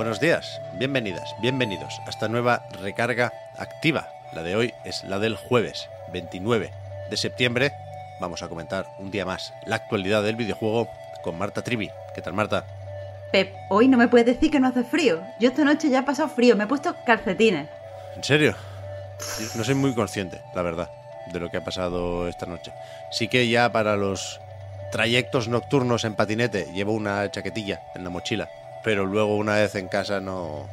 Buenos días, bienvenidas, bienvenidos a esta nueva recarga activa. La de hoy es la del jueves 29 de septiembre. Vamos a comentar un día más la actualidad del videojuego con Marta Trivi. ¿Qué tal, Marta? Pep, hoy no me puedes decir que no hace frío. Yo esta noche ya he pasado frío, me he puesto calcetines. ¿En serio? No soy muy consciente, la verdad, de lo que ha pasado esta noche. Sí que ya para los trayectos nocturnos en patinete llevo una chaquetilla en la mochila, pero luego una vez en casa no...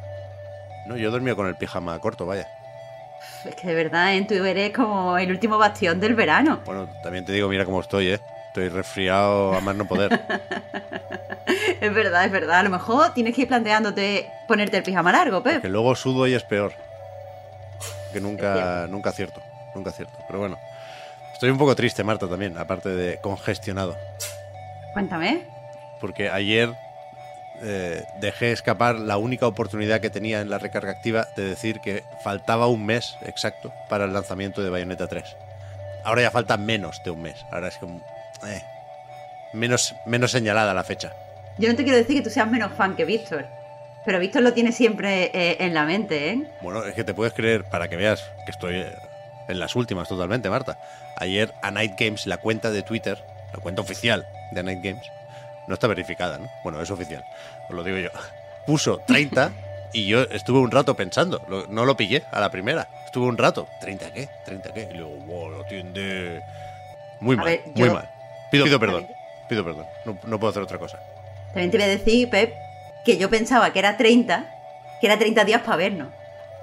No, yo dormía con el pijama corto, vaya. Es que de verdad, ¿eh? tú eres como el último bastión del verano. Bueno, también te digo, mira cómo estoy, ¿eh? Estoy resfriado a más no poder. es verdad, es verdad. A lo mejor tienes que ir planteándote ponerte el pijama largo, Pep. Que luego sudo y es peor. Que nunca, nunca acierto, nunca acierto. Pero bueno, estoy un poco triste, Marta, también, aparte de congestionado. Cuéntame. Porque ayer eh, dejé escapar la única oportunidad que tenía en la recarga activa de decir que faltaba un mes exacto para el lanzamiento de Bayonetta 3. Ahora ya falta menos de un mes. Ahora es como eh, menos, menos señalada la fecha. Yo no te quiero decir que tú seas menos fan que Víctor, pero Víctor lo tiene siempre eh, en la mente, ¿eh? Bueno, es que te puedes creer, para que veas que estoy eh, en las últimas totalmente, Marta. Ayer a Night Games, la cuenta de Twitter, la cuenta oficial de Night Games, no está verificada, ¿no? Bueno, es oficial, os lo digo yo. Puso 30 y yo estuve un rato pensando, no lo pillé a la primera. Estuve un rato, ¿30 qué? ¿30 qué? Y luego, wow, lo atiende. Muy mal, muy mal. Pido, perdón. Pido perdón. No, puedo hacer otra cosa. También te voy a decir, Pep, que yo pensaba que era 30, que era 30 días para vernos.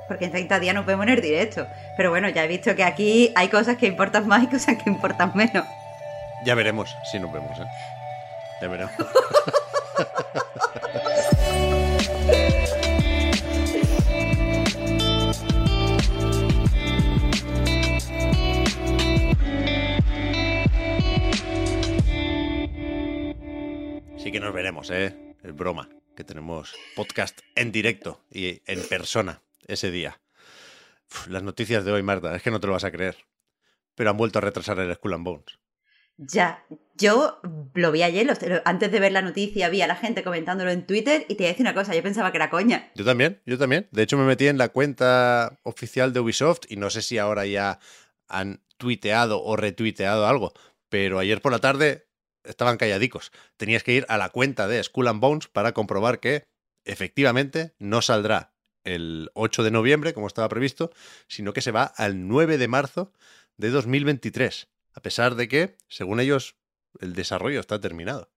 Porque en 30 días nos vemos en el directo. Pero bueno, ya he visto que aquí hay cosas que importan más y cosas que importan menos. Ya veremos si nos vemos, ¿eh? Ya veremos. Sí que nos veremos, ¿eh? Es broma, que tenemos podcast en directo y en persona ese día. las noticias de hoy, Marta, es que no te lo vas a creer. Pero han vuelto a retrasar el Skull and Bones. Ya, yo lo vi ayer, antes de ver la noticia vi a la gente comentándolo en Twitter y te voy a decir una cosa, yo pensaba que era coña. Yo también, yo también. De hecho me metí en la cuenta oficial de Ubisoft y no sé si ahora ya han tuiteado o retuiteado algo, pero ayer por la tarde estaban calladicos. Tenías que ir a la cuenta de Skull and Bones para comprobar que efectivamente no saldrá el 8 de noviembre, como estaba previsto, sino que se va al 9 de marzo de 2023, a pesar de que, según ellos, el desarrollo está terminado.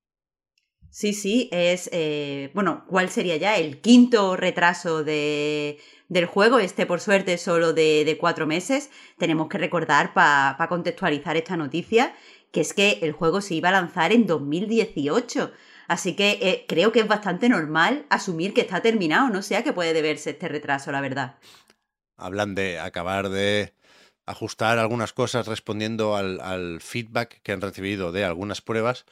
Sí, sí, es, eh, bueno, ¿cuál sería ya? El quinto retraso de, del juego, este por suerte solo de, de cuatro meses. Tenemos que recordar para contextualizar esta noticia que es que el juego se iba a lanzar en 2018. Así que eh, creo que es bastante normal asumir que está terminado, no sé a qué puede deberse este retraso, la verdad. Hablan de acabar de ajustar algunas cosas respondiendo al, al feedback que han recibido de algunas pruebas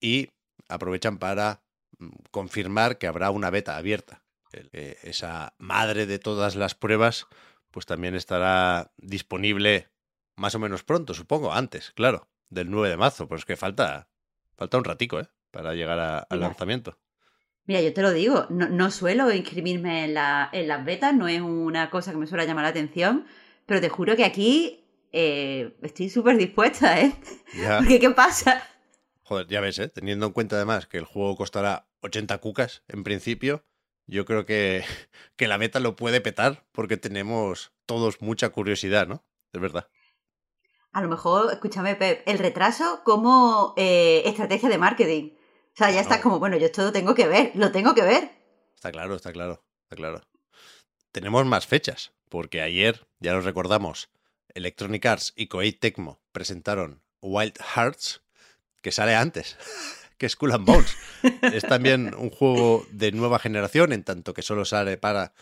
y aprovechan para mm, confirmar que habrá una beta abierta. Eh, esa madre de todas las pruebas, pues también estará disponible más o menos pronto, supongo, antes, claro, del 9 de marzo. Pues es que falta, falta un ratico, ¿eh? Para llegar a- al lanzamiento. Mira, yo te lo digo, no, no suelo inscribirme en, la- en las betas, no es una cosa que me suele llamar la atención, pero te juro que aquí eh, estoy súper dispuesta, ¿eh? Ya, Porque ¿qué pasa? joder, ya ves, ¿eh? Teniendo en cuenta además que el juego costará 80 cucas en principio, yo creo que, que la beta lo puede petar porque tenemos todos mucha curiosidad, ¿no? Es verdad. A lo mejor, escúchame, Pep, el retraso como eh, estrategia de marketing. O sea, ya Bueno. estás como, bueno, yo esto lo tengo que ver, lo tengo que ver. Está claro, está claro, está claro. Tenemos más fechas, porque ayer, ya lo recordamos, Electronic Arts y Koei Tecmo presentaron Wild Hearts, que sale antes que Skull and Bones. es también un juego de nueva generación, en tanto que solo sale para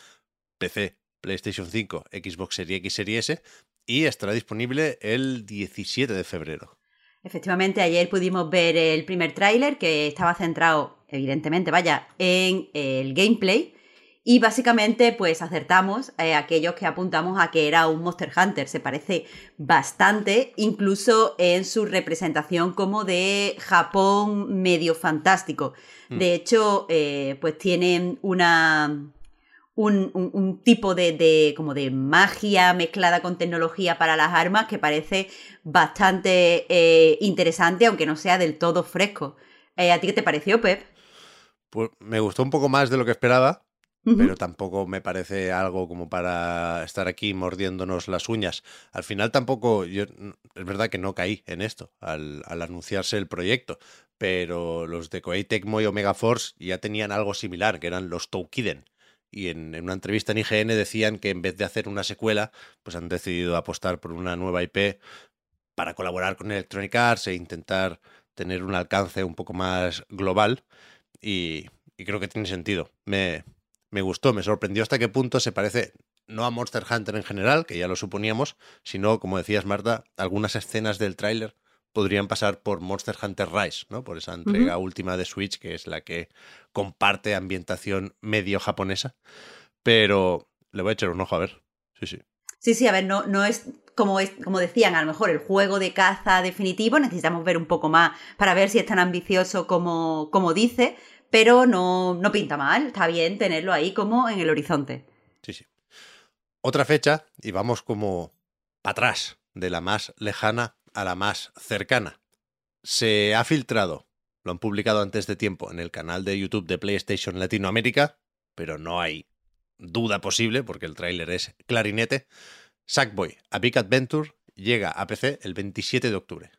PC, PlayStation 5, Xbox Series X, Series S, y estará disponible el 17 de febrero. Efectivamente, ayer pudimos ver el primer tráiler que estaba centrado, evidentemente, vaya, en el gameplay. Y básicamente, pues acertamos eh, aquellos que apuntamos a que era un Monster Hunter. Se parece bastante, incluso en su representación como de Japón medio fantástico. Mm. De hecho, eh, pues tienen una, un, un- un tipo de, de- como de magia mezclada con tecnología para las armas que parece bastante eh, interesante, aunque no sea del todo fresco. Eh, ¿A ti qué te pareció, Pep? Pues me gustó un poco más de lo que esperaba, Pero tampoco me parece algo como para estar aquí mordiéndonos las uñas. Al final tampoco, yo, es verdad que no caí en esto al, al anunciarse el proyecto, pero los de Koei Tecmo y Omega Force ya tenían algo similar, que eran los Toukiden. Y en, en una entrevista en IGN decían que en vez de hacer una secuela, pues han decidido apostar por una nueva IP para colaborar con Electronic Arts e intentar tener un alcance un poco más global. Y, y creo que tiene sentido. Me, me gustó, me sorprendió hasta qué punto se parece no a Monster Hunter en general, que ya lo suponíamos, sino, como decías Marta, algunas escenas del tráiler podrían pasar por Monster Hunter Rise, ¿no? Por esa entrega última de Switch, que es la que comparte ambientación medio japonesa. Pero le voy a echar un ojo a ver. Sí, sí. Sí, sí, a ver, no, no es como, es como decían, a lo mejor el juego de caza definitivo, necesitamos ver un poco más para ver si es tan ambicioso como, como dice, pero no, no pinta mal, está bien tenerlo ahí como en el horizonte. Sí, sí. Otra fecha, y vamos como para atrás, de la más lejana a la más cercana. Se ha filtrado, lo han publicado antes de tiempo en el canal de YouTube de PlayStation Latinoamérica, pero no hay duda posible porque el tráiler es clarinete. Sackboy, A Big Adventure, llega a PC el 27 de octubre.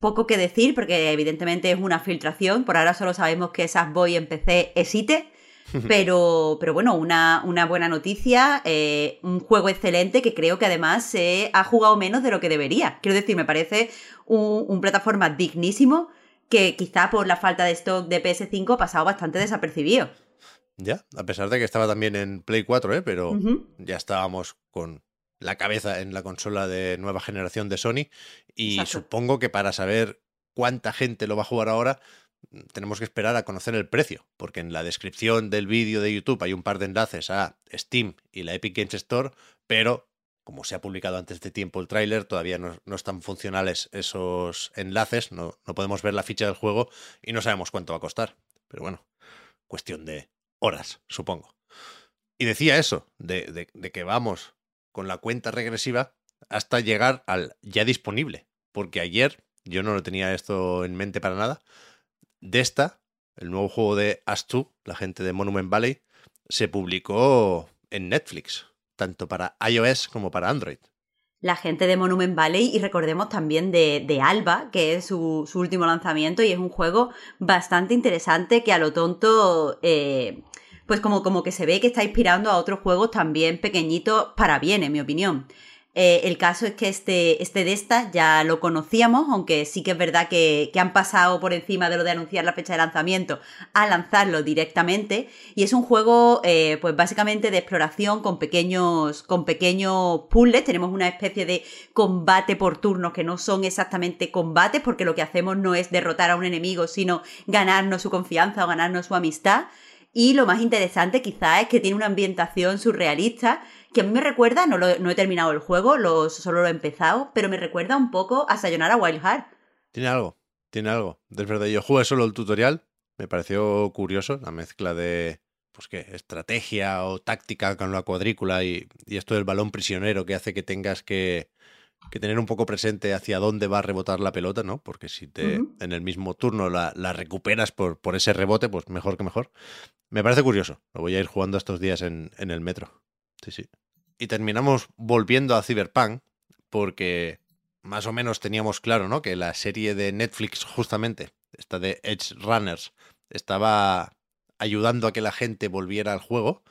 Poco que decir, porque evidentemente es una filtración, por ahora solo sabemos que Sackboy en PC existe, pero, pero bueno, una, una buena noticia, eh, un juego excelente que creo que además se ha jugado menos de lo que debería. Quiero decir, me parece un, un plataforma dignísimo que quizá por la falta de stock de PS5 ha pasado bastante desapercibido. Ya, a pesar de que estaba también en Play 4, ¿eh? pero ya estábamos con la cabeza en la consola de nueva generación de Sony y Exacto. supongo que para saber cuánta gente lo va a jugar ahora mm, tenemos que esperar a conocer el precio, porque en la descripción del vídeo de YouTube hay un par de enlaces a Steam y la Epic Games Store, pero como se ha publicado antes de tiempo el tráiler, todavía no, no están funcionales esos enlaces, no, no podemos ver la ficha del juego y no sabemos cuánto va a costar. Pero bueno, cuestión de horas, supongo. Y decía eso, de, de- de que vamos con la cuenta regresiva hasta llegar al ya disponible. Porque ayer, yo no lo tenía esto en mente para nada, Desta, el nuevo juego de As2, la gente de Monument Valley, se publicó en Netflix, tanto para iOS como para Android. La gente de Monument Valley y recordemos también de, de Alba, que es su, su último lanzamiento y es un juego bastante interesante que a lo tonto, eh, pues como, como que se ve que está inspirando a otros juegos también pequeñitos para bien, en mi opinión. Eh, el caso es que este, este de estas ya lo conocíamos, aunque sí que es verdad que, han pasado por encima de lo de anunciar la fecha de lanzamiento a lanzarlo directamente. Y es un juego, eh, pues básicamente de exploración con pequeños, con pequeños puzzles. Tenemos una especie de combate por turnos que no son exactamente combates, porque lo que hacemos no es derrotar a un enemigo, sino ganarnos su confianza o ganarnos su amistad. Y lo más interesante quizás es que tiene una ambientación surrealista que a mí me recuerda, no, no he terminado el juego, solo lo he empezado, pero me recuerda un poco a Sayonara Wild Heart. Tiene algo, tiene algo. Es verdad, yo jugué solo el tutorial, me pareció curioso la mezcla de pues qué, estrategia o táctica con la cuadrícula y, esto del balón prisionero que hace que tengas que, tener un poco presente hacia dónde va a rebotar la pelota, ¿no? Porque si te en el mismo turno la, recuperas por, por, ese rebote, pues mejor que mejor. Me parece curioso. Lo voy a ir jugando estos días en, en el metro. Sí, sí. Y terminamos volviendo a Cyberpunk porque más o menos teníamos claro, ¿no? Que la serie de Netflix, justamente, esta de Edge Runners, estaba ayudando a que la gente volviera al juego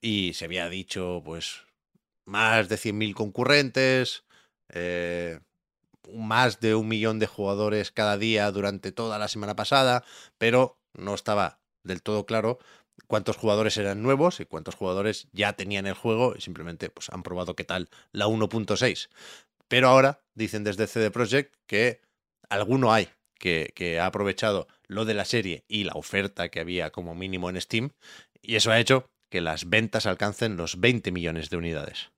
y se había dicho, pues, más de 100.000 concurrentes, eh, más de un millón de jugadores cada día durante toda la semana pasada, pero no estaba del todo claro cuántos jugadores eran nuevos y cuántos jugadores ya tenían el juego y simplemente pues, han probado qué tal la 1.6. Pero ahora dicen desde CD Projekt que alguno hay que, que, ha aprovechado lo de la serie y la oferta que había como mínimo en Steam y eso ha hecho que las ventas alcancen los 20 millones de unidades.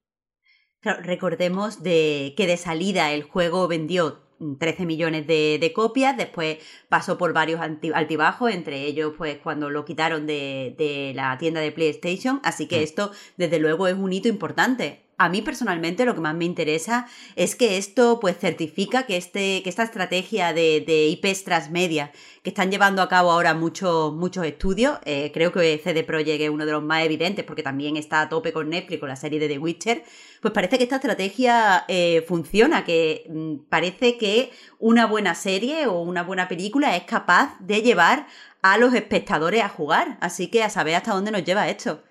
Recordemos de que de salida el juego vendió 13 millones de, copias, después pasó por varios altibajos, entre ellos pues cuando lo quitaron de, de la tienda de PlayStation, así que mm. esto desde luego es un hito importante a mí personalmente lo que más me interesa es que esto pues certifica que, este, que esta estrategia de, de IPs transmedia que están llevando a cabo ahora muchos, muchos estudios, eh, creo que CD Projekt es uno de los más evidentes porque también está a tope con Netflix, con la serie de The Witcher, pues parece que esta estrategia eh, funciona, que mm, parece que una buena serie o una buena película es capaz de llevar a los espectadores a jugar, así que a saber hasta dónde nos lleva esto.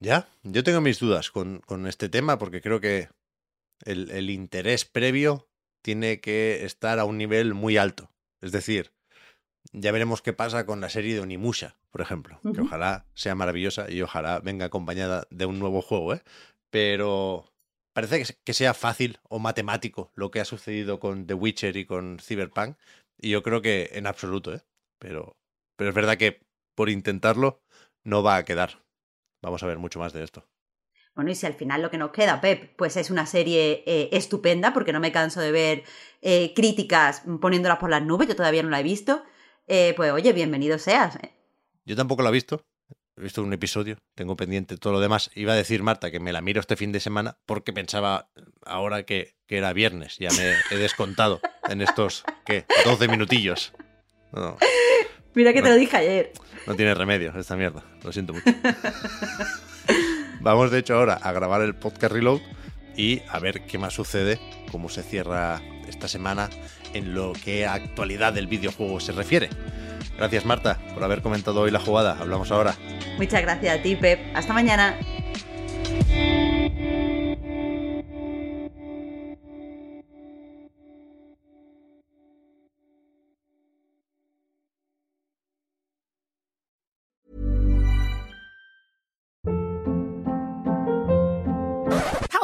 Ya, yo tengo mis dudas con, este tema porque creo que el, interés previo tiene que estar a un nivel muy alto. Es decir, ya veremos qué pasa con la serie de Onimusha, por ejemplo, que ojalá sea maravillosa y ojalá venga acompañada de un nuevo juego, ¿eh? Pero parece que sea fácil o matemático lo que ha sucedido con The Witcher y con Cyberpunk, y yo creo que en absoluto, ¿eh? Pero, pero es verdad que por intentarlo no va a quedar. Vamos a ver mucho más de esto. Bueno, y si al final lo que nos queda, Pep, pues es una serie eh, estupenda, porque no me canso de ver eh, críticas poniéndolas por las nubes, yo todavía no la he visto, eh, pues oye, bienvenido seas. Yo tampoco la he visto, he visto un episodio, tengo pendiente todo lo demás. Iba a decir, Marta, que me la miro este fin de semana porque pensaba ahora que, que era viernes, ya me he descontado en estos, ¿qué? 12 minutillos. Mira que te lo dije ayer. No tiene remedio esta mierda. Lo siento mucho. Vamos de hecho ahora a grabar el podcast Reload y a ver qué más sucede, cómo se cierra esta semana en lo que a actualidad del videojuego se refiere. Gracias Marta por haber comentado hoy la jugada. Hablamos ahora. Muchas gracias a ti, Pep. Hasta mañana.